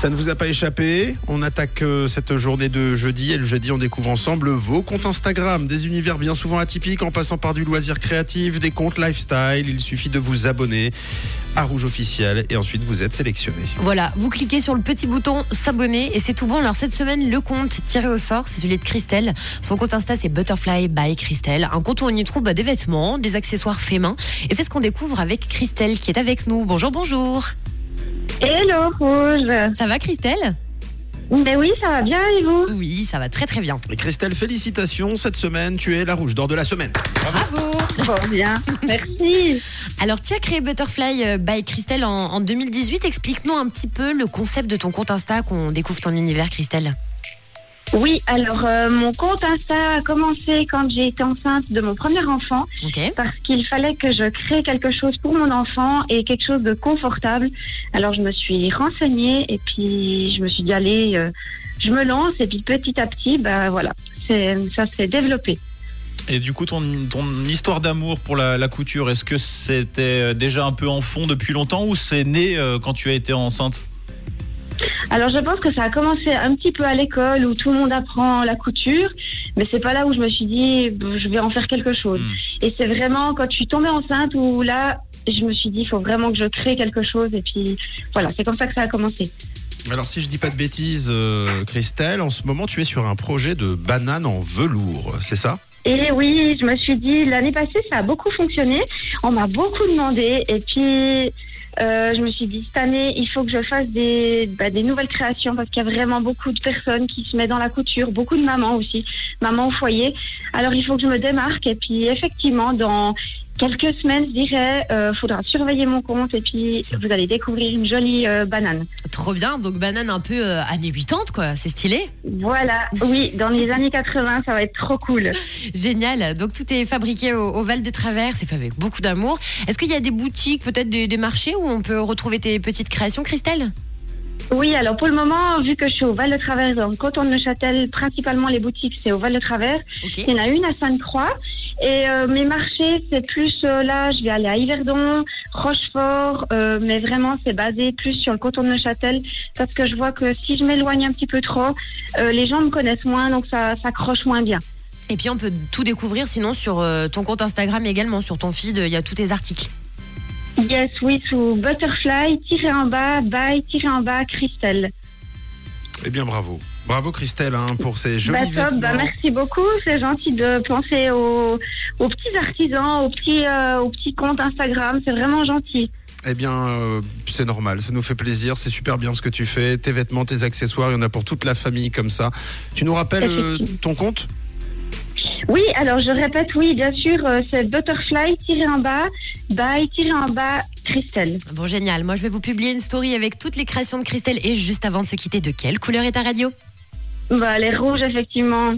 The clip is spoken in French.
Ça ne vous a pas échappé On attaque euh, cette journée de jeudi et le jeudi on découvre ensemble vos comptes Instagram, des univers bien souvent atypiques en passant par du loisir créatif, des comptes lifestyle. Il suffit de vous abonner à Rouge officiel et ensuite vous êtes sélectionné. Voilà, vous cliquez sur le petit bouton s'abonner et c'est tout bon. Alors cette semaine, le compte tiré au sort, c'est celui de Christelle. Son compte Insta, c'est Butterfly by Christelle. Un compte où on y trouve bah, des vêtements, des accessoires faits main. Et c'est ce qu'on découvre avec Christelle qui est avec nous. Bonjour, bonjour. Hello Rouge Ça va Christelle? Ben oui, ça va bien et vous? Oui, ça va très très bien. Et Christelle, félicitations, cette semaine tu es la rouge d'or de la semaine. Bravo Bon, bien, merci Alors tu as créé Butterfly euh, by Christelle en, en 2018. Explique-nous un petit peu le concept de ton compte Insta qu'on découvre ton univers Christelle. Oui, alors euh, mon compte Insta a commencé quand j'ai été enceinte de mon premier enfant Ok. parce qu'il fallait que je crée quelque chose pour mon enfant et quelque chose de confortable. Alors je me suis renseignée et puis je me suis dit allez, euh, je me lance et puis petit à petit, bah voilà, c'est ça s'est développé. Et du coup, ton, ton histoire d'amour pour la, la couture, est-ce que c'était euh, déjà un peu en fond depuis longtemps ou c'est né euh, quand tu as été enceinte? Alors je pense que ça a commencé un petit peu à l'école où tout le monde apprend la couture, mais c'est pas là où je me suis dit je vais en faire quelque chose. Hmm. Et c'est vraiment quand je suis tombée enceinte où là je me suis dit il faut vraiment que je crée quelque chose et puis voilà c'est comme ça que ça a commencé. Alors si je dis pas de bêtises, euh, Christelle, en ce moment tu es sur un projet de banane en velours, c'est ça? Et oui je me suis dit l'année passée ça a beaucoup fonctionné, on m'a beaucoup demandé. Et puis euh, je me suis dit cette année il faut que je fasse des, bah, des nouvelles créations parce qu'il y a vraiment beaucoup de personnes qui se mettent dans la couture, beaucoup de mamans aussi, mamans au foyer. Alors il faut que je me démarque. Et puis effectivement dans quelques semaines je dirais, euh, faudra surveiller mon compte. Et puis vous allez découvrir une jolie euh, banane. Trop bien, donc banane un peu euh, années 80 quoi, c'est stylé. Voilà, oui, dans les années 80 ça va être trop cool. Génial, donc tout est fabriqué au, au Val de Travers, c'est fait avec beaucoup d'amour. Est-ce qu'il y a des boutiques, peut-être des, des marchés où on peut retrouver tes petites créations Christelle? Oui, alors pour le moment, vu que je suis au Val de Travers, le canton de Neuchâtel, principalement les boutiques, c'est au Val de Travers. Il y en a une à Sainte-Croix. Et euh, mes marchés, c'est plus euh, là, je vais aller à Yverdon, Rochefort, euh, mais vraiment, c'est basé plus sur le canton de Neuchâtel, parce que je vois que si je m'éloigne un petit peu trop, euh, les gens me connaissent moins, donc ça, ça accroche moins bien. Et puis on peut tout découvrir sinon sur euh, ton compte Instagram également, sur ton feed, il y a tous tes articles. Yes, oui, sous Butterfly, tiré en bas, by, tiré en bas, Christelle. Eh bien bravo. Bravo Christelle hein, pour ces jolis Bah, top, vêtements. bah, merci beaucoup. C'est gentil de penser aux, aux petits artisans, aux petits, euh, aux petits comptes Instagram. C'est vraiment gentil. Eh bien, euh, c'est normal, ça nous fait plaisir, c'est super bien ce que tu fais. Tes vêtements, tes accessoires, il y en a pour toute la famille comme ça. Tu nous rappelles euh, ton compte? Oui, alors je répète, oui, bien sûr, euh, c'est Butterfly tiré en bas, by tiré en bas, Christelle. Bon génial, moi je vais vous publier une story avec toutes les créations de Christelle et juste avant de se quitter, de quelle couleur est ta radio? Bah, les rouges, effectivement.